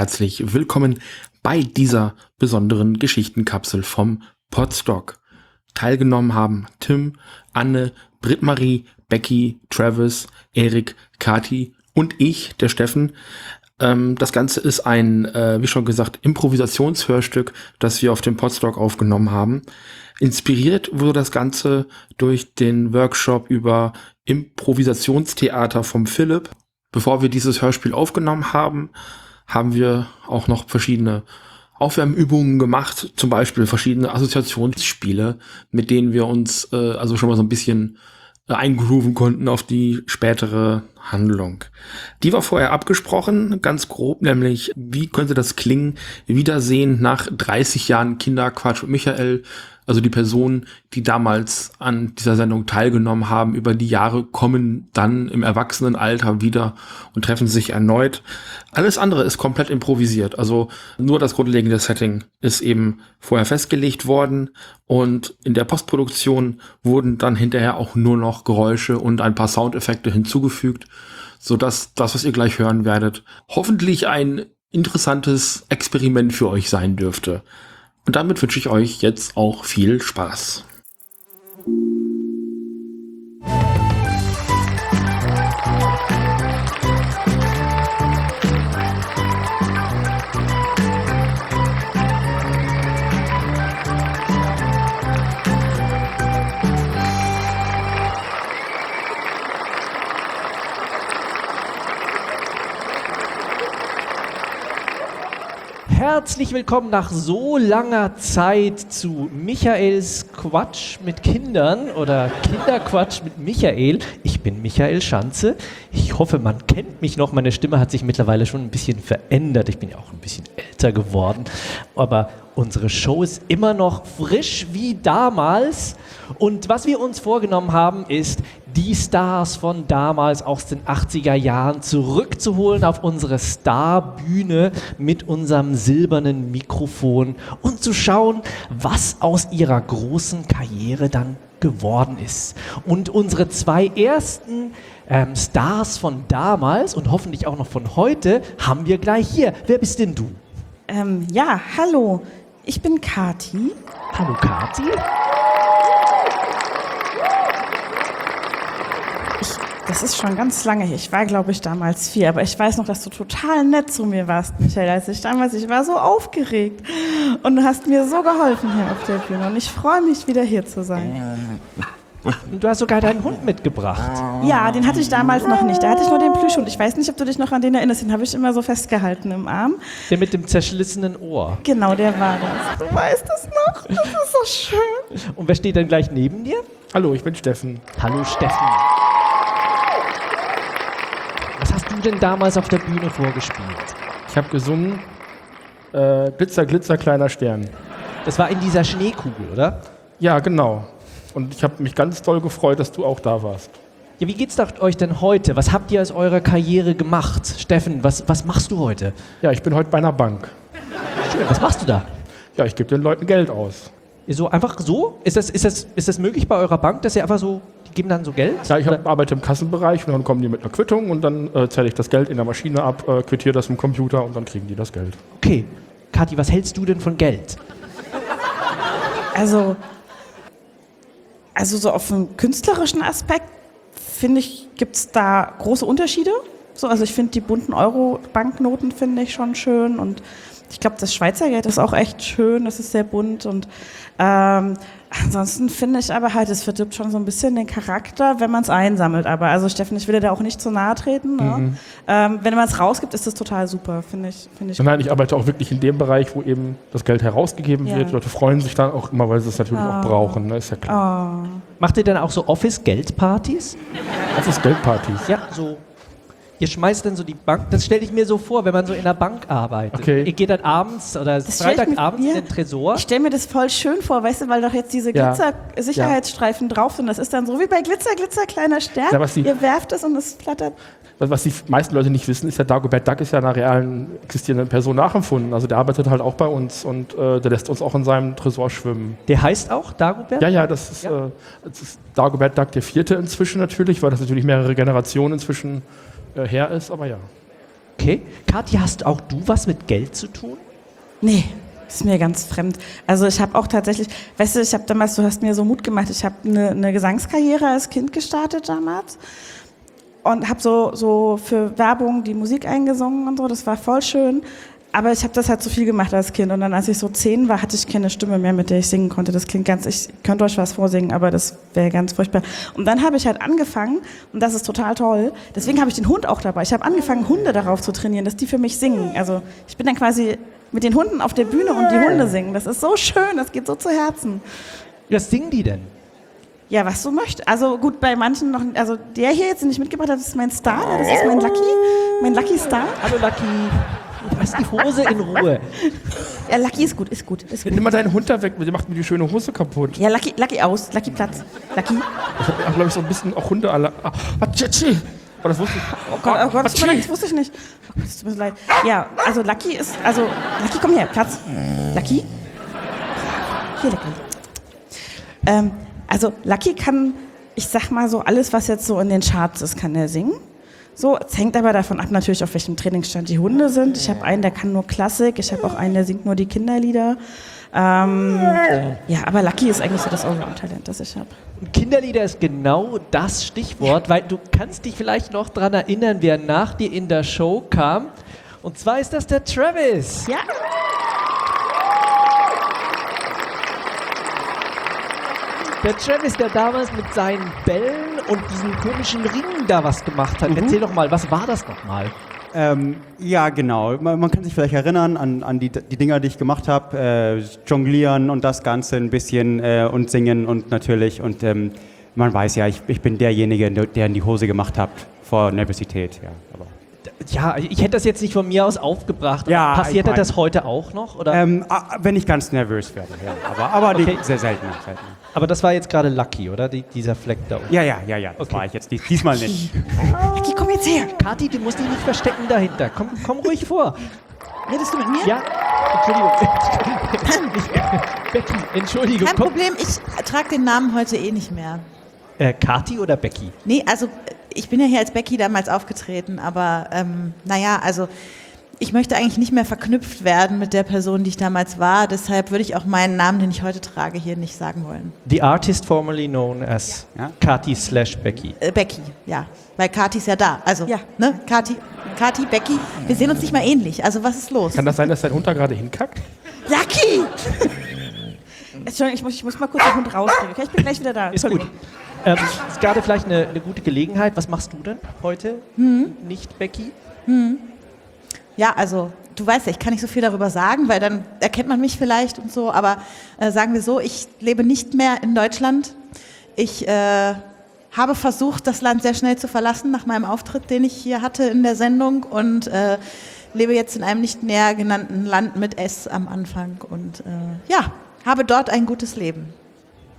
herzlich willkommen bei dieser besonderen Geschichtenkapsel vom Podstock. Teilgenommen haben Tim, Anne, Britt-Marie, Becky, Travis, Erik, Kati und ich, der Steffen. Ähm, das Ganze ist ein, äh, wie schon gesagt, Improvisationshörstück, das wir auf dem Podstock aufgenommen haben. Inspiriert wurde das Ganze durch den Workshop über Improvisationstheater vom Philipp. Bevor wir dieses Hörspiel aufgenommen haben, haben wir auch noch verschiedene Aufwärmübungen gemacht, zum Beispiel verschiedene Assoziationsspiele, mit denen wir uns äh, also schon mal so ein bisschen äh, eingrooven konnten auf die spätere Handlung. Die war vorher abgesprochen, ganz grob, nämlich wie könnte das klingen, Wiedersehen nach 30 Jahren Kinderquatsch mit Michael, also die Personen, die damals an dieser Sendung teilgenommen haben, über die Jahre kommen dann im Erwachsenenalter wieder und treffen sich erneut. Alles andere ist komplett improvisiert. Also nur das grundlegende Setting ist eben vorher festgelegt worden und in der Postproduktion wurden dann hinterher auch nur noch Geräusche und ein paar Soundeffekte hinzugefügt, so dass das, was ihr gleich hören werdet, hoffentlich ein interessantes Experiment für euch sein dürfte. Und damit wünsche ich euch jetzt auch viel Spaß. Herzlich willkommen nach so langer Zeit zu Michaels Quatsch mit Kindern oder Kinderquatsch mit Michael. Ich bin Michael Schanze. Ich hoffe, man kennt mich noch. Meine Stimme hat sich mittlerweile schon ein bisschen verändert. Ich bin ja auch ein bisschen älter geworden. Aber unsere Show ist immer noch frisch wie damals. Und was wir uns vorgenommen haben, ist, die Stars von damals aus den 80er Jahren zurückzuholen auf unsere Starbühne mit unserem silbernen Mikrofon und zu schauen, was aus ihrer großen Karriere dann geworden ist. Und unsere zwei ersten ähm, Stars von damals und hoffentlich auch noch von heute haben wir gleich hier. Wer bist denn du? Ähm, ja, hallo. Ich bin Kati. Hallo Kati. Das ist schon ganz lange her. Ich war, glaube ich, damals vier, aber ich weiß noch, dass du total nett zu mir warst, Michael. Als ich damals, ich war so aufgeregt und du hast mir so geholfen hier auf der Bühne und ich freue mich, wieder hier zu sein. Und du hast sogar deinen Hund mitgebracht. Ja, den hatte ich damals noch nicht. Da hatte ich nur den Plüschhund. Ich weiß nicht, ob du dich noch an den erinnerst. Den habe ich immer so festgehalten im Arm. Der mit dem zerschlissenen Ohr. Genau, der war das. Du weißt es noch. Das ist so schön. Und wer steht dann gleich neben dir? Hallo, ich bin Steffen. Hallo Steffen. Was hast du denn damals auf der Bühne vorgespielt? Ich habe gesungen äh, Glitzer, Glitzer, kleiner Stern. Das war in dieser Schneekugel, oder? Ja, genau. Und ich habe mich ganz doll gefreut, dass du auch da warst. Ja, wie geht's euch denn heute? Was habt ihr aus eurer Karriere gemacht? Steffen, was, was machst du heute? Ja, ich bin heute bei einer Bank. Schön, was machst du da? Ja, ich gebe den Leuten Geld aus. So einfach so? Ist das, ist, das, ist das möglich bei eurer Bank, dass ihr einfach so, die geben dann so Geld? Ja, ich hab, arbeite im Kassenbereich und dann kommen die mit einer Quittung und dann äh, zähle ich das Geld in der Maschine ab, äh, quittiere das im Computer und dann kriegen die das Geld. Okay. Kathi, was hältst du denn von Geld? Also, also so auf dem künstlerischen Aspekt, finde ich, gibt es da große Unterschiede. So, also ich finde die bunten Euro-Banknoten finde ich schon schön und ich glaube, das Schweizer Geld ist auch echt schön, das ist sehr bunt und ähm, ansonsten finde ich aber halt, es verdirbt schon so ein bisschen den Charakter, wenn man es einsammelt. Aber also Steffen, ich will dir da auch nicht zu nahe treten. Ne? Mhm. Ähm, wenn man es rausgibt, ist das total super, finde ich. Find ich Nein, ich arbeite auch wirklich in dem Bereich, wo eben das Geld herausgegeben Ja. wird. Die Leute freuen sich dann auch immer, weil sie es natürlich Ah. auch brauchen, ne? ist ja klar. Oh. Macht ihr dann auch so Office-Geldpartys? Das ist Geldpartys. Ja, so. Ihr schmeißt dann so die Bank, das stelle ich mir so vor, wenn man so in der Bank arbeitet. Okay. Ihr geht dann abends oder Das mir- Freitagabends ja. in den Tresor. Ich stelle mir das voll schön vor, weißt du, weil doch jetzt diese Ja. Glitzer-Sicherheitsstreifen drauf sind. Das ist dann so wie bei Glitzer, Glitzer, kleiner Stern. Ja, die- Ihr werft es und es flattert. Was die meisten Leute nicht wissen, ist, der Dagobert Duck ist ja einer realen existierenden Person nachempfunden. Also der arbeitet halt auch bei uns und äh, der lässt uns auch in seinem Tresor schwimmen. Der heißt auch Dagobert? Ja, ja, das ist, Ja. Äh, das ist Dagobert Duck der vierte inzwischen natürlich, weil das natürlich mehrere Generationen inzwischen äh, her ist, aber ja. Okay. Kathi, hast auch du was mit Geld zu tun? Nee, ist mir ganz fremd. Also ich habe auch tatsächlich, weißt du, ich habe damals, du hast mir so Mut gemacht, ich habe eine, eine Gesangskarriere als Kind gestartet damals und habe so, so für Werbung die Musik eingesungen und so, das war voll schön. Aber ich habe das halt zu viel gemacht als Kind. Und dann, als ich so zehn war, hatte ich keine Stimme mehr, mit der ich singen konnte. Das klingt ganz, ich könnte euch was vorsingen, aber das wäre ganz furchtbar. Und dann habe ich halt angefangen, und das ist total toll, deswegen habe ich den Hund auch dabei. Ich habe angefangen, Hunde darauf zu trainieren, dass die für mich singen. Also ich bin dann quasi mit den Hunden auf der Bühne und die Hunde singen. Das ist so schön, das geht so zu Herzen. Was singen die denn? Ja, was du möchtest. Also gut, bei manchen noch, also der hier jetzt, den ich mitgebracht habe, das ist mein Star, das ist mein Lucky, mein Lucky Star. Hallo Lucky. Lass die Hose in Ruhe. Ja, Lucky ist gut, ist gut, ist gut. Nimm mal deinen Hund da weg, der macht mir die schöne Hose kaputt. Ja, Lucky, Lucky aus, Lucky Platz. Lucky. Ich habe, glaube ich, so ein bisschen auch Hunde alle. Ah, Atschi. Oh, das wusste ich. Oh Gott, oh Gott, das, tut mir leid, das wusste ich nicht. Oh Gott, das tut mir leid. Ja, also Lucky ist, also, Lucky, komm her, Platz. Lucky? Hier, Lucky. Ähm, also, Lucky kann, ich sag mal so, alles, was jetzt so in den Charts ist, kann er singen. So, es hängt aber davon ab, natürlich, auf welchem Trainingsstand die Hunde sind. Ich habe einen, der kann nur Klassik. Ich habe auch einen, der singt nur die Kinderlieder. Ähm, ja, aber Lucky ist eigentlich so das Allround-Talent, das ich habe. Kinderlieder ist genau das Stichwort, weil du kannst dich vielleicht noch daran erinnern, wer nach dir in der Show kam. Und zwar ist das der Travis. Ja. Der Travis, der damals mit seinen Bällen und diesen komischen Ringen da was gemacht hat. Erzähl doch mal, was war das nochmal? Ähm, ja, genau. Man, man kann sich vielleicht erinnern an, an die, die Dinger, die ich gemacht habe. Äh, jonglieren und das Ganze ein bisschen äh, und singen und natürlich. Und ähm, man weiß ja, ich, ich bin derjenige, der in die Hose gemacht hat vor Nervosität. Ja, aber. Ja, ich hätte das jetzt nicht von mir aus aufgebracht. Ja, Passiert ich mein- das heute auch noch? Oder? Ähm, ah, wenn ich ganz nervös werde, ja. Aber, aber Okay. nicht, sehr selten. selten. Aber das war jetzt gerade Lucky, oder? Die, dieser Fleck da unten. Ja, ja, ja, ja. Das Okay. war ich jetzt dies, diesmal nicht. Lucky, komm jetzt her. Kathi, du musst dich nicht verstecken dahinter. Komm, komm ruhig vor. Redest du mit mir? Ja, Entschuldigung. Becky, Entschuldigung. Kein Komm. Problem, ich trage den Namen heute eh nicht mehr. Äh, Kathi oder Becky? Nee, also ich bin ja hier als Becky damals aufgetreten, aber ähm, naja, also ich möchte eigentlich nicht mehr verknüpft werden mit der Person, die ich damals war. Deshalb würde ich auch meinen Namen, den ich heute trage, hier nicht sagen wollen. The artist formerly known as Ja. Kathi slash Becky. Äh, Becky, ja. Weil Kathi ist ja da. Also, Ja. ne? Kathi, Kathi, Becky, wir sehen uns nicht mal ähnlich. Also was ist los? Kann das sein, dass dein Hund da gerade hinkackt? Lucky! Entschuldigung, ich muss, ich muss mal kurz den Hund rausbringen. Okay, ich bin gleich wieder da. Ist gut. Ähm, ist gerade vielleicht eine, eine gute Gelegenheit. Was machst du denn heute? Nicht Becky? Ja, also du weißt ja, ich kann nicht so viel darüber sagen, weil dann erkennt man mich vielleicht und so. Aber äh, sagen wir so, ich lebe nicht mehr in Deutschland. Ich äh, habe versucht, das Land sehr schnell zu verlassen nach meinem Auftritt, den ich hier hatte in der Sendung und äh, lebe jetzt in einem nicht näher genannten Land mit S am Anfang und äh, ja, habe dort ein gutes Leben.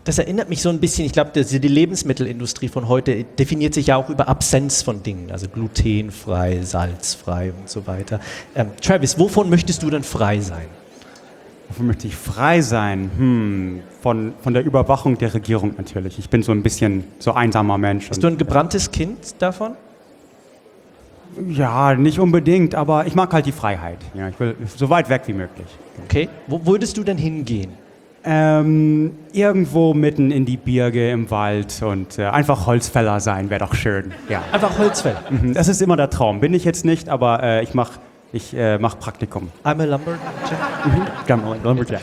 Das erinnert mich so ein bisschen, ich glaube, die Lebensmittelindustrie von heute definiert sich ja auch über Absenz von Dingen, also glutenfrei, salzfrei und so weiter. Ähm, Travis, wovon möchtest du denn frei sein? Wofür möchte ich frei sein? Hm, von, von der Überwachung der Regierung natürlich. Ich bin so ein bisschen so einsamer Mensch. Bist du ein gebranntes Kind davon? Ja, nicht unbedingt, aber ich mag halt die Freiheit. Ja, ich will so weit weg wie möglich. Okay. Wo würdest du denn hingehen? Ähm, irgendwo mitten in die Birge im Wald und äh, einfach Holzfäller sein wäre doch schön. Ja, Einfach Holzfäller. Mhm, das ist immer der Traum. Bin ich jetzt nicht, aber äh, ich mache ich, äh, mach Praktikum. I'm a lumberjack. Genau, Lumberjack.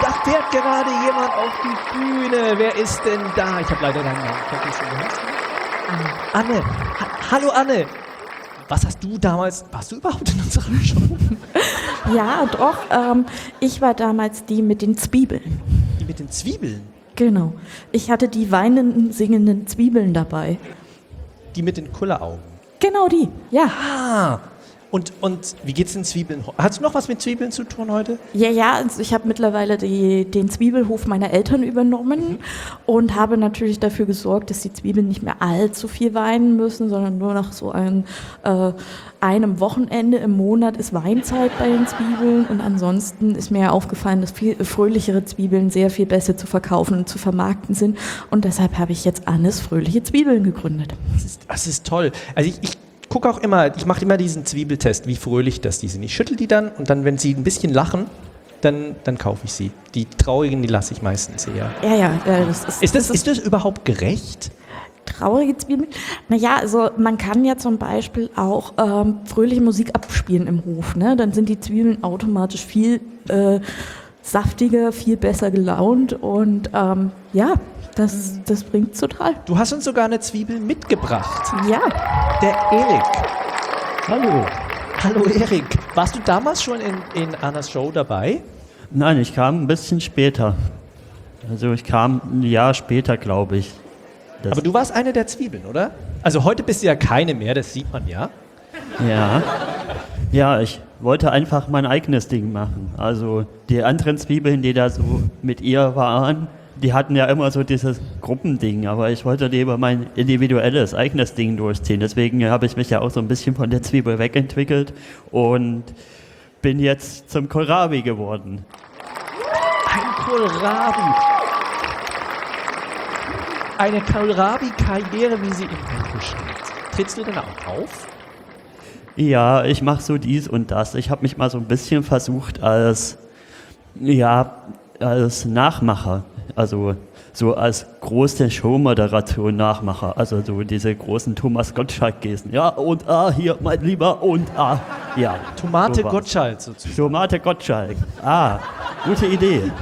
Da fährt gerade jemand auf die Bühne. Wer ist denn da? Ich habe leider deinen Namen vergessen. Wie heißt du? Anne. Ha Hallo Anne. Was hast du damals, warst du überhaupt in unserer Show? Ja, doch. Ähm, ich war damals die mit den Zwiebeln. Die mit den Zwiebeln. Genau. Ich hatte die weinenden, singenden Zwiebeln dabei. Die mit den Kulleraugen. Genau die. Ja. Ah. Und, und wie geht's den Zwiebeln? Hast du noch was mit Zwiebeln zu tun heute? Ja, ja, also ich habe mittlerweile die, den Zwiebelhof meiner Eltern übernommen und habe natürlich dafür gesorgt, dass die Zwiebeln nicht mehr allzu viel weinen müssen, sondern nur nach so ein, äh, einem Wochenende im Monat ist Weinzeit bei den Zwiebeln und ansonsten ist mir ja aufgefallen, dass viel fröhlichere Zwiebeln sehr viel besser zu verkaufen und zu vermarkten sind und deshalb habe ich jetzt Annes fröhliche Zwiebeln gegründet. Das ist, das ist toll. Also ich, ich gucke auch immer, ich mache immer diesen Zwiebeltest, wie fröhlich das die sind. Ich schüttel die dann und dann, wenn sie ein bisschen lachen, dann, dann kaufe ich sie. Die traurigen, die lasse ich meistens eher. Ja, ja, äh, das ist, Ist das, ist das überhaupt gerecht? traurige Zwiebeln. Naja, also man kann ja zum Beispiel auch ähm, fröhliche Musik abspielen im Hof. Ne? Dann sind die Zwiebeln automatisch viel äh, saftiger, viel besser gelaunt und ähm, ja, das, das bringt total. Du hast uns sogar eine Zwiebel mitgebracht. Ja, Der Erik. Hallo. Hallo Erik. Warst du damals schon in, in Annas Show dabei? Nein, ich kam ein bisschen später. Also ich kam ein Jahr später, glaube ich. Das, Aber du warst eine der Zwiebeln, oder? Also heute bist du ja keine mehr, das sieht man ja. ja. Ja, ich wollte einfach mein eigenes Ding machen. Also die anderen Zwiebeln, die da so mit ihr waren, die hatten ja immer so dieses Gruppending, aber ich wollte lieber mein individuelles, eigenes Ding durchziehen. Deswegen habe ich mich ja auch so ein bisschen von der Zwiebel wegentwickelt und bin jetzt zum Kohlrabi geworden. Ein Kohlrabi. Eine Kohlrabi-Karriere, wie sie im Buche steht. Trittst du denn auch auf? Ja, ich mache so dies und das. Ich habe mich mal so ein bisschen versucht als, ja, als Nachmacher, also so als große Showmoderation Nachmacher, also so diese großen Thomas Gottschalk-Gesten. Ja, und ah, hier, mein Lieber, und ah, ja. Tomate sowas. Gottschalk sozusagen. Tomate Gottschalk. Ah, gute Idee.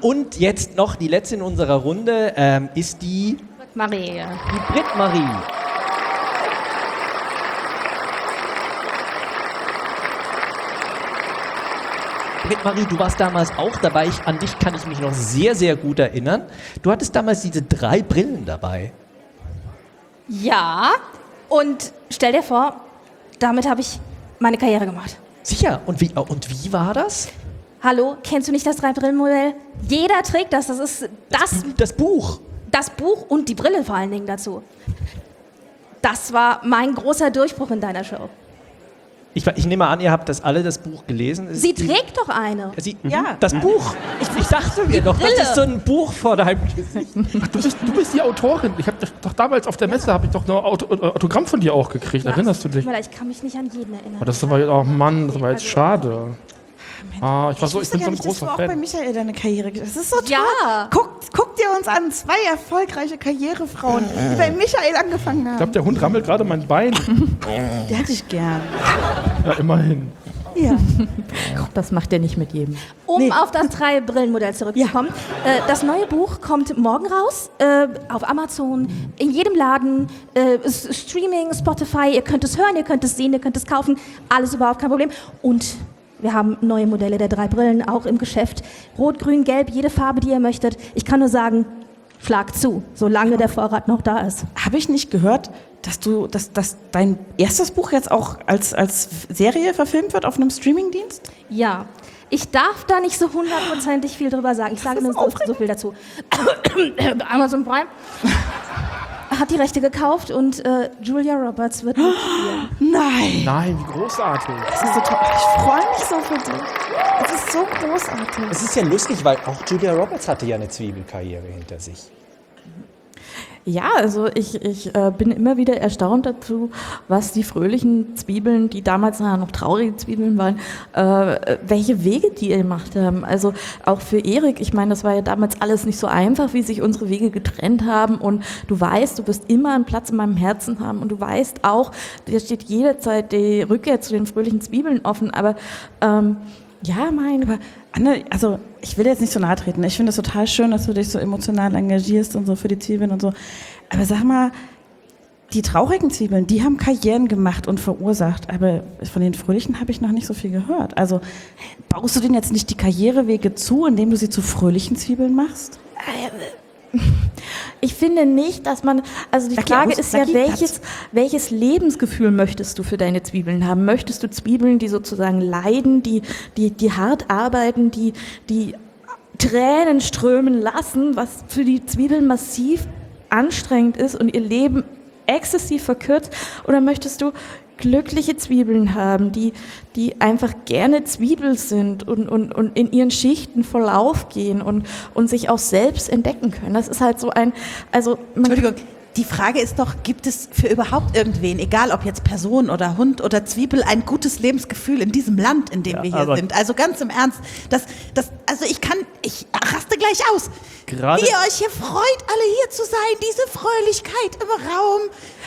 Und jetzt noch die letzte in unserer Runde ähm, ist die, Marie. die Britt-Marie. Britt-Marie, du warst damals auch dabei. Ich, an dich kann ich mich noch sehr, sehr gut erinnern. Du hattest damals diese drei Brillen dabei. Ja, und stell dir vor, damit habe ich meine Karriere gemacht. Sicher. Und wie, und wie war das? Hallo, kennst du nicht das Drei-Brillen-Modell? Jeder trägt das. Das ist das, Das Buch. das Buch und die Brille vor allen Dingen dazu. Das war mein großer Durchbruch in deiner Show. Ich, ich nehme an, ihr habt das alle das Buch gelesen. Es- Sie trägt doch eine. Sie, Ja. Das Buch. Ich, ich dachte mir doch, das ist so ein Buch vor deinem Gesicht. Du bist, du bist die Autorin. Ich habe doch damals auf der Messe habe ich doch ein Auto, äh, Autogramm von dir auch gekriegt. Erinnerst du dich? Ich kann mich nicht an jeden erinnern. Oh, das war oh Mann, das war jetzt schade. Ah, ich war so, ich wusste bin so ein großer auch bei Fan. Michael deine Karriere Das ist so toll. Ja. Guck, guck dir uns an. Zwei erfolgreiche Karrierefrauen, die bei Michael angefangen Ich haben. glaube, der Hund rammelt gerade mein Bein. Der hätte ich gern. Ja, immerhin. Ja. das macht er nicht mit jedem. Um Nee. auf das Drei-Brillen-Modell zurückzukommen. Äh, das neue Buch kommt morgen raus, äh, auf Amazon, in jedem Laden, äh, Streaming, Spotify, ihr könnt es hören, ihr könnt es sehen, ihr könnt es kaufen, alles überhaupt kein Problem. Und wir haben neue Modelle der drei Brillen auch im Geschäft. Rot, grün, gelb, jede Farbe, die ihr möchtet. Ich kann nur sagen, schlag zu, solange der Vorrat noch da ist. Habe ich nicht gehört, dass du, dass, dass dein erstes Buch jetzt auch als, als Serie verfilmt wird auf einem Streamingdienst? Ja, ich darf da nicht so hundertprozentig viel drüber sagen. Ich sage nur so, so viel dazu. Amazon Prime hat die Rechte gekauft und äh, Julia Roberts wird mitspielen. Nein. Nein, wie großartig. Das ist so toll. Ich freue mich so für dich. Es ist so großartig. Es ist ja lustig, weil auch Julia Roberts hatte ja eine Zwiebelkarriere hinter sich. Ja, also ich, ich äh, bin immer wieder erstaunt dazu, was die fröhlichen Zwiebeln, die damals noch traurige Zwiebeln waren, äh, welche Wege die gemacht haben. Also auch für Erik, ich meine, das war ja damals alles nicht so einfach, wie sich unsere Wege getrennt haben. Und du weißt, du wirst immer einen Platz in meinem Herzen haben. Und du weißt auch, dir steht jederzeit die Rückkehr zu den fröhlichen Zwiebeln offen. Aber ähm, ja, mein Aber Anne, also ich will jetzt nicht so nahe treten. Ich finde es total schön, dass du dich so emotional engagierst und so für die Zwiebeln und so. Aber sag mal, die traurigen Zwiebeln, die haben Karrieren gemacht und verursacht. Aber von den fröhlichen habe ich noch nicht so viel gehört. Also baust du denen jetzt nicht die Karrierewege zu, indem du sie zu fröhlichen Zwiebeln machst? Ich finde nicht, dass man, also die Frage ist ja, welches, welches Lebensgefühl möchtest du für deine Zwiebeln haben? Möchtest du Zwiebeln, die sozusagen leiden, die, die, die hart arbeiten, die, die Tränen strömen lassen, was für die Zwiebeln massiv anstrengend ist und ihr Leben exzessiv verkürzt? Oder möchtest du glückliche Zwiebeln haben, die, die einfach gerne Zwiebel sind und, und, und in ihren Schichten voll aufgehen und, und sich auch selbst entdecken können? Das ist halt so ein, also man, Entschuldigung, die Frage ist doch, gibt es für überhaupt irgendwen, egal ob jetzt Person oder Hund oder Zwiebel, ein gutes Lebensgefühl in diesem Land, in dem Ja, wir hier sind? Also ganz im Ernst, das, das, also ich kann, ich raste gleich aus. Gerade- Wie ihr euch hier freut, alle hier zu sein, diese Fröhlichkeit im Raum,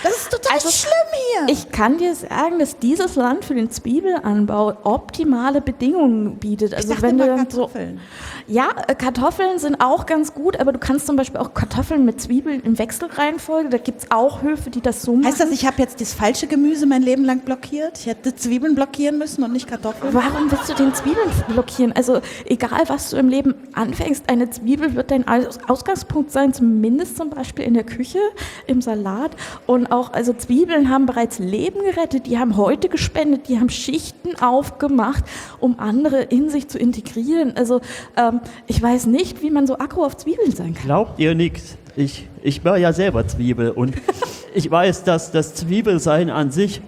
das ist total Also, schlimm hier. Ich kann dir sagen, dass dieses Land für den Zwiebelanbau optimale Bedingungen bietet. Also wenn du dann so, Kartoffeln. ja, äh, Kartoffeln sind auch ganz gut, aber du kannst zum Beispiel auch Kartoffeln mit Zwiebeln in Wechselreihenfolge. Da gibt es auch Höfe, die das so machen. Heißt das, ich habe jetzt das falsche Gemüse mein Leben lang blockiert? Ich hätte Zwiebeln blockieren müssen und nicht Kartoffeln? Warum willst du den Zwiebeln blockieren? Also egal, was du im Leben anfängst, eine Zwiebel wird dein Aus- Ausgangspunkt sein, zumindest zum Beispiel in der Küche, im Salat. Und auch, also Zwiebeln haben bereits Leben gerettet, die haben heute gespendet, die haben Schichten aufgemacht, um andere in sich zu integrieren. Also ähm, ich weiß nicht, wie man so aggro auf Zwiebeln sein kann. Glaubt ihr nichts? Ich, ich war ja selber Zwiebel und ich weiß, dass das Zwiebelsein an sich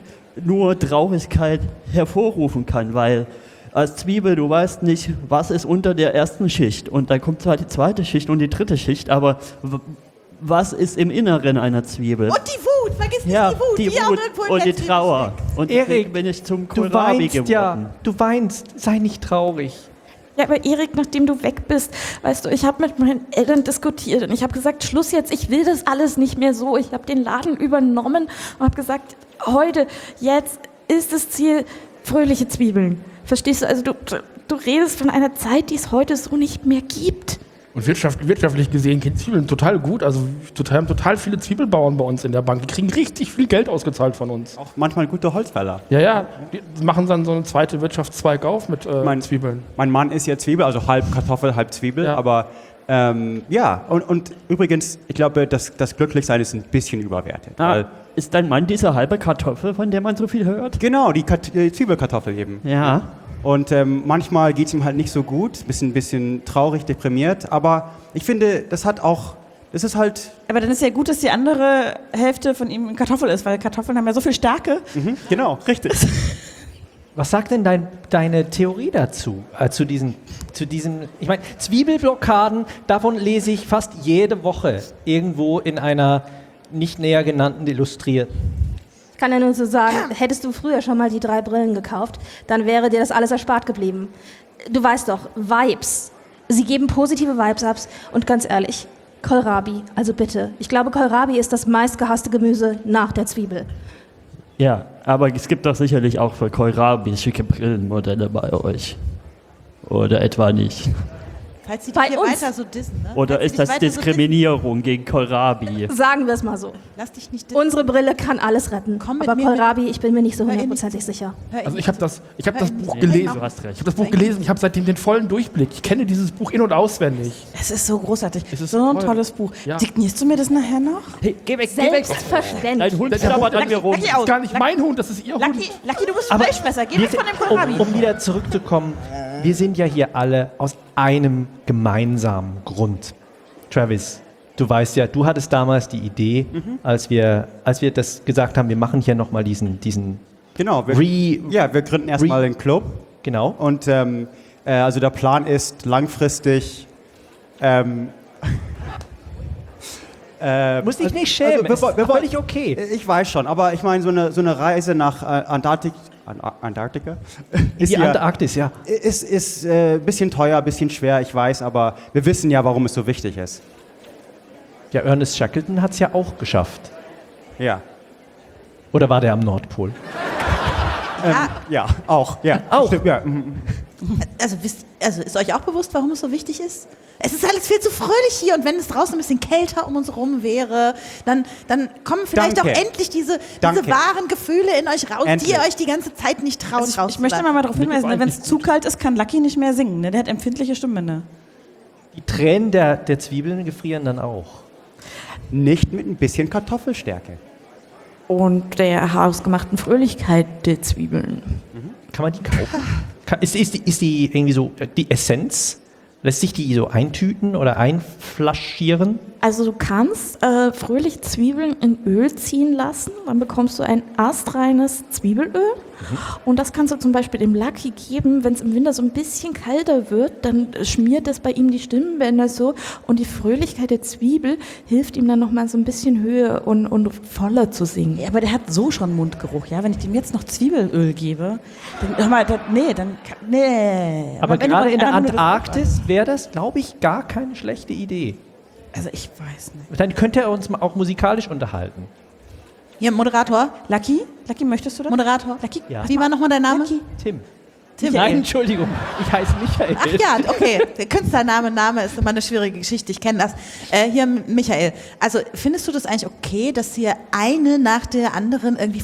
nur Traurigkeit hervorrufen kann, weil als Zwiebel, du weißt nicht, was ist unter der ersten Schicht und dann kommt zwar die zweite Schicht und die dritte Schicht, aber was ist im Inneren einer Zwiebel? Und die Wut, vergiss nicht ja, die Wut, die Wut und die Trauer. Und Erik, bin ich zum Du weinst geworden. ja. Du weinst. Sei nicht traurig. Ja, aber Erik, nachdem du weg bist, weißt du, ich habe mit meinen Eltern diskutiert und ich habe gesagt, Schluss jetzt, ich will das alles nicht mehr so. Ich habe den Laden übernommen und habe gesagt, heute, jetzt ist das Ziel fröhliche Zwiebeln. Verstehst du? Also du, du redest von einer Zeit, die es heute so nicht mehr gibt. Und wirtschaft, wirtschaftlich gesehen gehen Zwiebeln total gut. Also total, haben total viele Zwiebelbauern bei uns in der Bank. Die kriegen richtig viel Geld ausgezahlt von uns. Auch manchmal gute Holzfäller. Ja, ja. Die machen dann so eine zweite Wirtschaftszweig auf mit äh, Mein- Zwiebeln. Mein Mann ist ja Zwiebel, also halb Kartoffel, halb Zwiebel. Ja. Aber ähm, ja, und, und übrigens, ich glaube, das, das Glücklichsein ist ein bisschen überwertet. Ah, Weil, ist dein Mann diese halbe Kartoffel, von der man so viel hört? genau, die, Kat die Zwiebelkartoffel eben. Ja. Und ähm, manchmal geht es ihm halt nicht so gut, bisschen, bisschen traurig, deprimiert. Aber ich finde, das hat auch, das ist halt, Aber dann ist ja gut, dass die andere Hälfte von ihm Kartoffel ist, weil Kartoffeln haben ja so viel Stärke. mhm, genau, richtig. Was sagt denn dein, deine Theorie dazu? Äh, zu diesen, zu diesen, ich meine, Zwiebelblockaden, davon lese ich fast jede Woche irgendwo in einer nicht näher genannten Illustrierten. Ich kann ja nur so sagen, hättest du früher schon mal die drei Brillen gekauft, dann wäre dir das alles erspart geblieben. Du weißt doch, Vibes. Sie geben positive Vibes ab. Und ganz ehrlich, Kohlrabi, also bitte. Ich glaube, Kohlrabi ist das meistgehasste Gemüse nach der Zwiebel. Ja, aber es gibt doch sicherlich auch für Kohlrabi schicke Brillenmodelle bei euch. Oder etwa nicht. Falls sie Bei dich hier uns. weiter so dissen, ne? Oder Falls ist das weiter so Diskriminierung gegen Kohlrabi? Sagen wir es mal so. Lass dich nicht dissen. Unsere Brille kann alles retten. Komm mit aber Kohlrabi, ich bin mir nicht so hundertprozentig sicher. Also ich habe das, ich hab das Buch gelesen. Du hast Ich recht. habe das Buch gelesen. Ich habe seitdem den vollen Durchblick. Ich kenne dieses Buch in- und auswendig. Es ist so großartig. Es ist so ein toll. tolles Buch. Ja. Signierst du mir das nachher noch? Hey, geh weg, geh weg. Selbstverständlich. Dein Hund schlabbert an mir rum. Das ist gar nicht mein Hund, das ist ihr Hund. Lucky, du bist Aber Fleischfresser. Geh weg von dem Kohlrabi. um, um wieder zurückzukommen, wir sind ja hier alle aus einem gemeinsamen Grund. Travis, du weißt ja, du hattest damals die Idee, als, wir, als wir das gesagt haben, wir machen hier nochmal diesen, diesen, Genau, wir, Re- ja, wir gründen erstmal einen Club. genau. Und ähm, äh, also der Plan ist langfristig. Ähm, äh, Muss dich also- nicht schämen, also wir, wir wollen- völlig okay. Ich weiß schon, aber ich meine, so eine, so eine Reise nach äh, Antarktik, An Antarktika ist, Die ja, Antarktis, ja. ist, ist äh, ein bisschen teuer, ein bisschen schwer, ich weiß, aber wir wissen ja, warum es so wichtig ist. Ja, Ernest Shackleton hat es ja auch geschafft. Ja. Oder war der am Nordpol? Ja, auch. Ja, Auch. Stimmt, ja. mhm. Also, wisst, also ist euch auch bewusst, warum es so wichtig ist? Es ist alles viel zu fröhlich hier und wenn es draußen ein bisschen kälter um uns herum wäre, dann, dann kommen vielleicht Danke. auch endlich diese, Danke. diese wahren Gefühle in euch raus, Endlich. die ihr euch die ganze Zeit nicht trauen Also ich, ich möchte mal, mal darauf hinweisen, ne, wenn es zu kalt ist, kann Lucky nicht mehr singen. Ne? Der hat empfindliche Stimmbänder. Die Tränen der, der Zwiebeln gefrieren dann auch. Nicht mit ein bisschen Kartoffelstärke. Und der hausgemachten Fröhlichkeit der Zwiebeln. Kann man die kaufen? Ist, ist, die, ist die irgendwie so äh, die Essenz Lässt sich die so eintüten oder einflaschieren? Also du kannst äh, fröhlich Zwiebeln in Öl ziehen lassen, dann bekommst du ein astreines Zwiebelöl und das kannst du zum Beispiel dem Lucky geben, wenn es im Winter so ein bisschen kalter wird, dann schmiert es bei ihm die Stimmbänder so und die Fröhlichkeit der Zwiebel hilft ihm dann nochmal so ein bisschen höher und, und voller zu singen. Ja, aber der hat so schon Mundgeruch, ja. Wenn ich dem jetzt noch Zwiebelöl gebe, dann, hör mal, das, nee, dann, kann- nee. Aber du gerade in der das- Antarktis wäre das, glaube ich, gar keine schlechte Idee. Also ich weiß nicht. Dann könnte er uns auch musikalisch unterhalten. Hier, Moderator. Lucky? Lucky, möchtest du das? Moderator. Lucky? Ja. Wie war nochmal dein Name? Tim. Tim. Nein, Entschuldigung. Ich heiße Michael. Ach ja, okay. Der Künstlername, Name ist immer eine schwierige Geschichte. Ich kenne das. Äh, hier, Michael. Also, findest du das eigentlich okay, dass hier eine nach der anderen irgendwie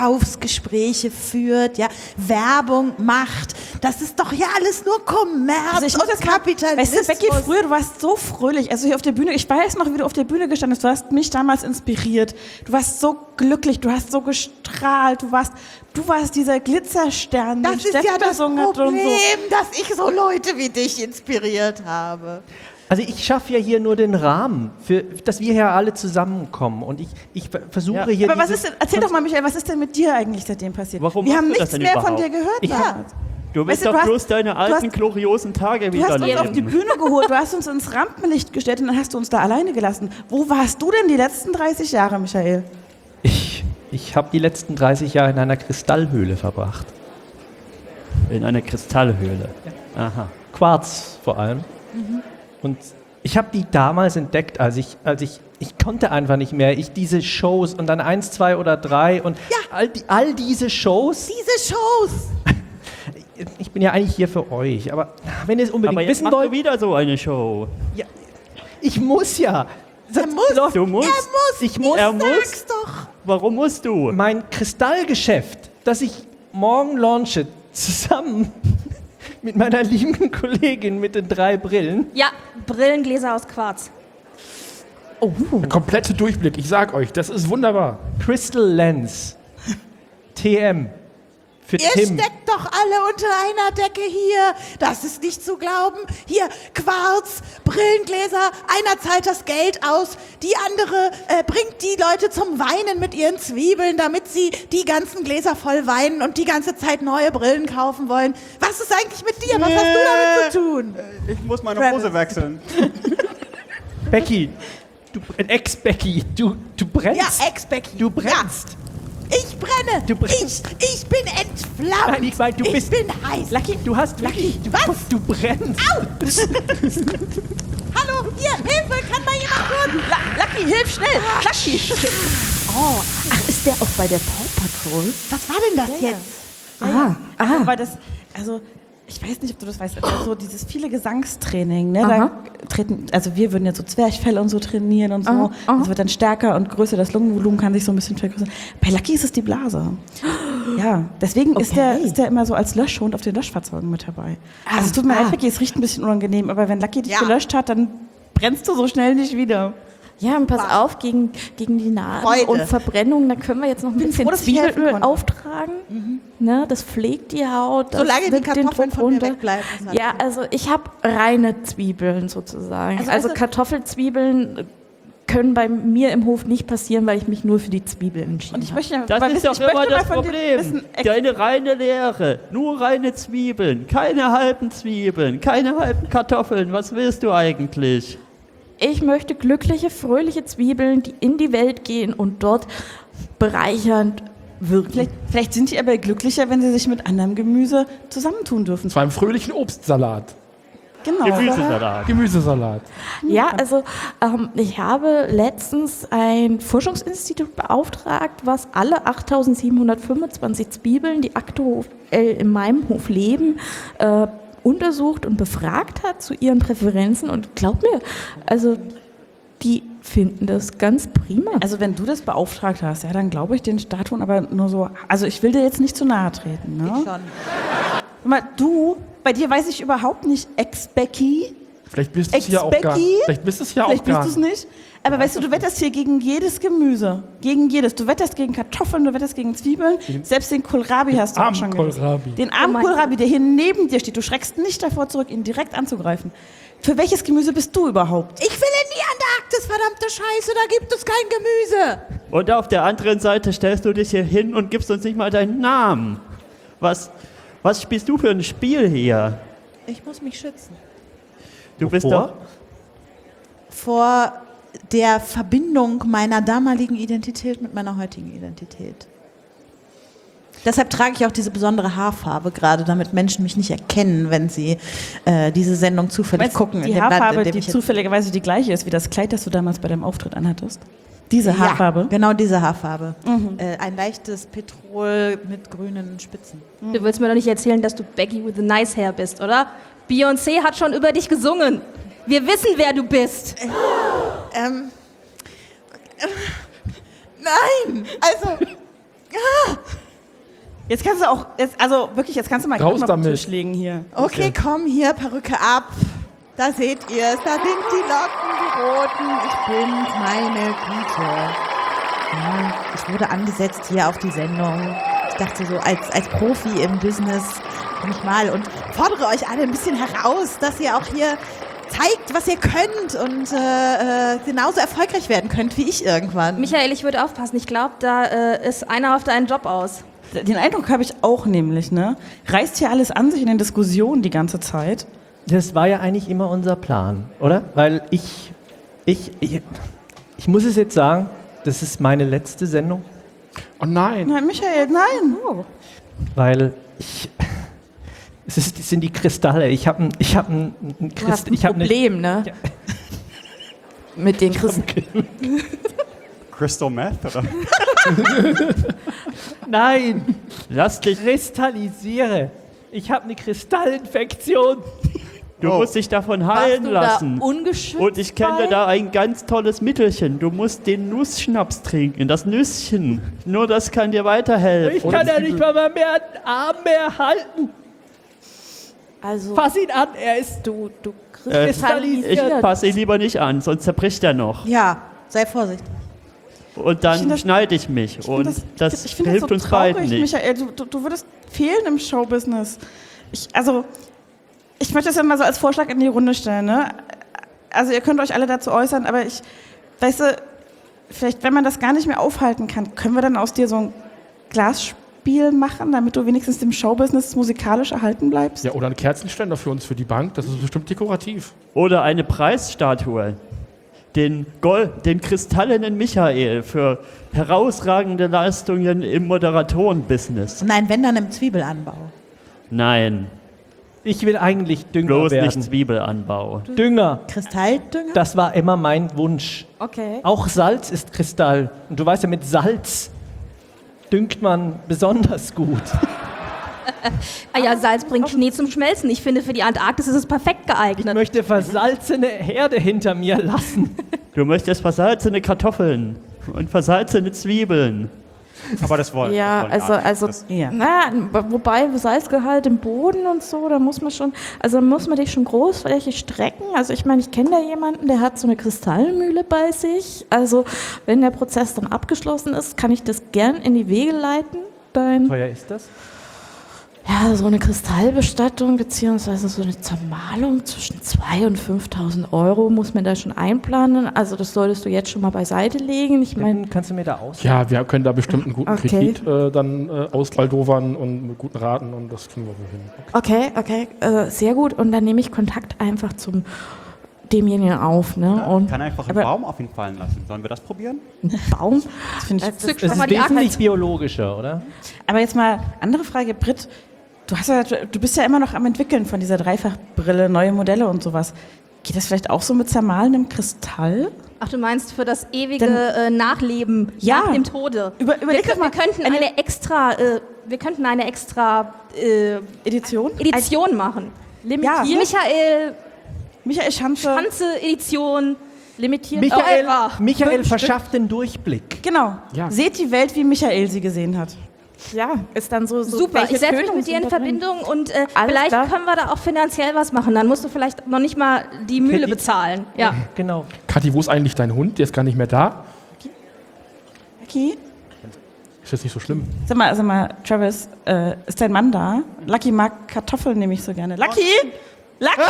Verkaufsgespräche führt, ja, Werbung macht? Das ist doch ja alles nur Kommerz Also ich und mal, weißt Kapitalismus. du, Becky, früher, du warst so fröhlich. Also hier auf der Bühne, ich weiß noch, wie du auf der Bühne gestanden bist. Du hast mich damals inspiriert. Du warst so glücklich, du hast so gestrahlt. Du warst, du warst dieser Glitzerstern, das den ist Steff ja das Problem, so. dass ich so Leute wie dich inspiriert habe. Also ich schaffe ja hier nur den Rahmen, für, dass wir hier alle zusammenkommen. Und ich, ich versuche Ja. hier Aber was ist denn, erzähl doch mal, Michael, was ist denn mit dir eigentlich seitdem passiert? Warum Wir haben du nichts mehr von dir gehört. Ich ja. Du willst Weißt du, doch du bloß hast- deine du alten, hast- gloriosen Tage Du wieder hast uns auf die. Bühne geholt, du hast uns ins Rampenlicht gestellt und dann hast du uns da alleine gelassen. Wo warst du denn die letzten 30 Jahre, Michael? Ich, ich habe die letzten 30 Jahre in einer Kristallhöhle verbracht. In einer Kristallhöhle. Aha. Quarz vor allem. Und ich habe die damals entdeckt, als ich, als ich, ich konnte einfach nicht mehr. Ich diese Shows und dann eins, zwei oder drei und all, die, all diese Shows. Diese Shows. Ich bin ja eigentlich hier für euch, aber wenn ihr es unbedingt Aber jetzt wissen wollt, wieder so eine Show. ja, ich muss ja. Sonst muss. Du musst. Er muss. Ich muss. Er muss. doch. Warum musst du? mein Kristallgeschäft, das ich morgen launche, zusammen mit meiner lieben Kollegin mit den drei Brillen. Ja, Brillengläser aus Quarz. Komplette Durchblick, ich sag euch, das ist wunderbar. Crystal Lens. TM. Für Ihr Tim. steckt doch alle unter einer Decke hier. Das ist nicht zu glauben. Hier, Quarz, Brillengläser, einer zahlt das Geld aus, die andere äh, bringt die Leute zum Weinen mit ihren Zwiebeln, damit sie die ganzen Gläser voll weinen und die ganze Zeit neue Brillen kaufen wollen. Was ist eigentlich mit dir? Was hast du damit zu tun? Ich muss meine Travis. Hose wechseln. Becky. Du, Ex-Becky. Du, du brennst. Ja, Ex-Becky. Du brennst. Ich brenne. Du brennst. Ich, ich bin entflammt. Nein, ich meine, du ich bist- bin heiß. Lucky, du hast wirklich. Du, Was? du brennst. Hallo, hier, Hilfe, kann mal jemand hören? Lucky, hilf schnell! Lucky! Ach, ist der auch bei der Paw Patrol? Was war denn das jetzt? Ah, Also, weil das, also, ich weiß nicht, ob du das weißt, aber so dieses viele Gesangstraining, ne? Da treten, also wir würden ja so Zwerchfell und so trainieren und so. Aha, aha. Das wird dann stärker und größer, das Lungenvolumen kann sich so ein bisschen vergrößern. Bei Lucky ist es die Blase. Ja, deswegen ist, der, Okay. ist der immer so als Löschhund auf den Löschfahrzeugen mit dabei. Also es tut mir ah. leid, Becky, es riecht ein bisschen unangenehm, aber wenn Lucky dich Ja. gelöscht hat, dann brennst du so schnell nicht wieder. Ja, und pass auf, gegen, gegen die Narben Freude. und Verbrennung, da können wir jetzt noch ein Bin bisschen froh, Zwiebelöl auftragen. Ne, das pflegt die Haut. Das Solange die Kartoffeln Druck von mir wegbleiben, Ja, also ich habe reine Zwiebeln sozusagen. Also, Also, also- Kartoffelzwiebeln können bei mir im Hof nicht passieren, weil ich mich nur für die Zwiebeln entschieden Und ich habe. möchte ja Das ist doch immer das Problem. wissen, Deine reine Lehre. Nur reine Zwiebeln. Keine halben Zwiebeln. Keine halben Kartoffeln. Was willst du eigentlich? Ich möchte glückliche, fröhliche Zwiebeln, die in die Welt gehen und dort bereichernd wirken. Vielleicht, vielleicht sind die aber glücklicher, wenn sie sich mit anderem Gemüse zusammentun dürfen. Zu einem fröhlichen Obstsalat. Genau. Gemüsesalat. Gemüsesalat. Ja, also ähm, ich habe letztens ein Forschungsinstitut beauftragt, was alle 8725 Zwiebeln, die aktuell in meinem Hof leben, äh, untersucht und befragt hat zu ihren Präferenzen. Und glaub mir, also die finden das ganz prima. Also wenn du das beauftragt hast, ja, dann glaube ich den Statuen aber nur so, also ich will dir jetzt nicht zu nahe treten. Ne? Schon. Guck Mal, du, bei dir weiß ich überhaupt nicht, Ex-Becky, Vielleicht bist du es ja auch gar Ex-Becky? Vielleicht bist du es ja Vielleicht auch gar bist nicht. Aber weißt du, du wetterst hier gegen jedes Gemüse. Gegen jedes. Du wetterst gegen Kartoffeln, du wetterst gegen Zwiebeln. Selbst den Kohlrabi hast du auch schon. Kohlrabi. Den armen Oh Kohlrabi, der hier neben dir steht. Du schreckst nicht davor zurück, ihn direkt anzugreifen. Für welches Gemüse bist du überhaupt? Ich will in die Antarktis, verdammte Scheiße, da gibt es kein Gemüse. Und auf der anderen Seite stellst du dich hier hin und gibst uns nicht mal deinen Namen. Was, was spielst du für ein Spiel hier? Ich muss mich schützen. Du bist Wovor? doch. Vor der Verbindung meiner damaligen Identität mit meiner heutigen Identität. Deshalb trage ich auch diese besondere Haarfarbe gerade, damit Menschen mich nicht erkennen, wenn sie äh, diese Sendung zufällig du, gucken. die Land, Haarfarbe, dem die zufälligerweise die gleiche ist wie das Kleid, das du damals bei deinem Auftritt anhattest? Diese Haarfarbe? Ja, genau diese Haarfarbe. Äh, ein leichtes Petrol mit grünen Spitzen. Du willst mir doch nicht erzählen, dass du Becky with the nice hair bist, oder? Beyoncé hat schon über dich gesungen. Wir wissen, wer du bist. Ähm, äh, nein, also Jetzt kannst du auch, jetzt, also wirklich, jetzt kannst du mal Raus auf den damit. Tisch legen hier. Okay, komm hier, Perücke ab. Da seht ihr es, da sind die Locken, die roten. Ich bin meine Güte. Ja, ich wurde angesetzt hier auf die Sendung. Ich dachte so, als, als Profi im Business ich mal und fordere euch alle ein bisschen heraus, dass ihr auch hier zeigt, was ihr könnt und äh, äh, genauso erfolgreich werden könnt wie ich irgendwann. Michael, ich würde aufpassen. Ich glaube, da äh, ist einer auf deinen Job aus. Den Eindruck habe ich auch nämlich, ne? Reißt hier alles an sich in den Diskussionen die ganze Zeit. Das war ja eigentlich immer unser Plan, oder? Weil ich, ich, ich, ich muss es jetzt sagen, das ist meine letzte Sendung, Oh nein. Nein, Michael, nein. weil ich, es, ist, es sind die Kristalle. Ich habe ein, ich habe ein, ein Du hast Christ, ein ich eine, Problem, ne? Ja. Mit den Christen. Crystal Meth? Oder? nein, Lass dich. kristallisiere. Ich habe eine Kristallinfektion. Du musst dich davon heilen du lassen. da ungeschützt Und ich kenne da ein ganz tolles Mittelchen. Du musst den Nussschnaps trinken, das Nüsschen. Nur das kann dir weiterhelfen. Ich kann ja nicht mal mehr einen Arm mehr halten. Also, Fass ihn an, er ist du, du Äh, kristallisiert. Ich passe ihn lieber nicht an, sonst zerbricht er noch. ja, sei vorsichtig. Und dann finde das- schneide ich mich. Ich und find das, ich hilft so uns traurig, beiden nicht. Michael, du, du, du würdest fehlen im Showbusiness. Ich, also, ich möchte das ja mal so als Vorschlag in die Runde stellen. Ne? Also, ihr könnt euch alle dazu äußern, aber ich, weißt du, vielleicht, wenn man das gar nicht mehr aufhalten kann, können wir dann aus dir so ein Glasspiel machen, damit du wenigstens dem Showbusiness musikalisch erhalten bleibst? Ja, oder ein Kerzenständer für uns für die Bank. Das ist bestimmt dekorativ. Oder eine Preisstatue. Den, Gold, den kristallenen Michael für herausragende Leistungen im Moderatorenbusiness. Nein, wenn dann im Zwiebelanbau. Nein, Ich will eigentlich Dünger bloß nicht werden. Zwiebelanbau. Dünger, Kristalldünger? das war immer mein Wunsch. Okay. Auch Salz ist Kristall. Und du weißt ja, mit Salz düngt man besonders gut. Ah ja, Salz bringt Schnee zum Schmelzen. Ich finde, für die Antarktis ist es perfekt Ich geeignet. möchte versalzene Herde hinter mir lassen. Du möchtest versalzene Kartoffeln und versalzene Zwiebeln. Aber das wollen Ja, das also, wollen also, Das- Ja. naja, wobei Salzgehalt im Boden und so, da muss man schon, also muss man dich schon großflächig strecken. Also ich meine, ich kenne da jemanden, der hat so eine Kristallmühle bei sich. Also wenn der Prozess dann abgeschlossen ist, kann ich das gern in die Wege leiten. Dein, teuer ist das? Ja, so eine Kristallbestattung beziehungsweise so eine Zermalung zwischen 2.000 und 5.000 Euro muss man da schon einplanen. Also das solltest du jetzt schon mal beiseite legen. Ich meine, Kannst du mir da aus? Ja, wir können da bestimmt einen guten Okay. Kredit äh, dann äh, ausbaldowern und mit guten Raten und das kriegen wir wohl hin. Okay, okay, äh, sehr gut. Und dann nehme ich Kontakt einfach zum demjenigen auf, ne? Und kann einfach einen Baum auf ihn fallen lassen. Sollen wir das probieren? einen Baum. Das finde ich Das schon mal ist wesentlich biologischer, oder? Aber jetzt mal andere Frage, Britt. Du, hast ja, du bist ja immer noch am entwickeln von dieser Dreifachbrille, neue Modelle und sowas. Geht das vielleicht auch so mit zermahlenem Kristall? Ach, du meinst für das ewige Dann- äh, Nachleben Ja. nach dem Tode? Über- wir, überleg doch kö- mal, wir könnten eine- eine extra, äh, wir könnten eine extra äh, Edition? Edition machen. Ja. Michael Michael Schanze. Schanze Edition. Limitiert. Michael, Oh, Michael verschafft den Durchblick. Genau. Ja. Seht die Welt, wie Michael sie gesehen hat. Ja, ist dann so, so Super, ich setze mich mit dir in? Verbindung und äh, vielleicht klar. können wir da auch finanziell was machen. Dann musst du vielleicht noch nicht mal die Mühle die- bezahlen. Ja. Genau. Kathi, wo ist eigentlich dein Hund? Der ist gar nicht mehr da. Lucky? Ist das nicht so schlimm? Sag mal, sag mal, Travis, äh, ist dein Mann da? Lucky mag Kartoffeln nämlich so gerne. Lucky! Lucky!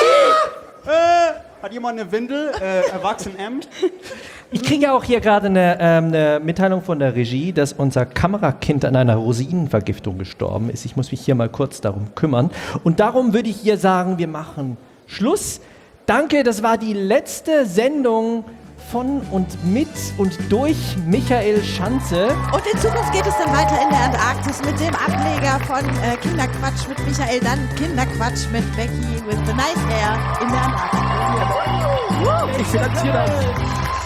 Äh, hat jemand eine Windel? Äh, Erwachsen M? Ich kriege auch hier gerade eine, ähm, eine Mitteilung von der Regie, dass unser Kamerakind an einer Rosinenvergiftung gestorben ist. Ich muss mich hier mal kurz darum kümmern. Und darum würde ich hier sagen, wir machen Schluss. Danke, das war die letzte Sendung von und mit und durch Michael Schanze. Und in Zukunft geht es dann weiter in der Antarktis mit dem Ableger von äh, Kinderquatsch mit Michael, dann Kinderquatsch mit Becky with the Nice Hair in der Antarktis. Ich finanziere das.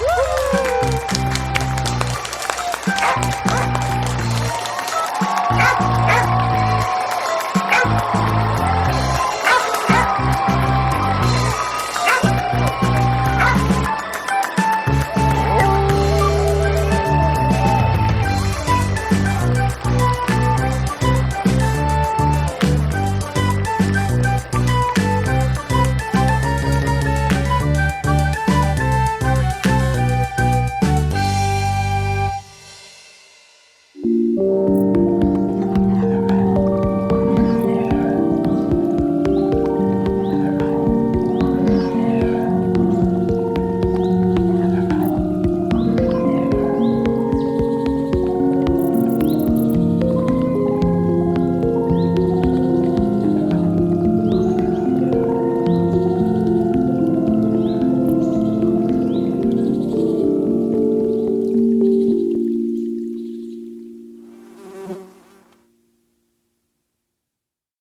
Thank you.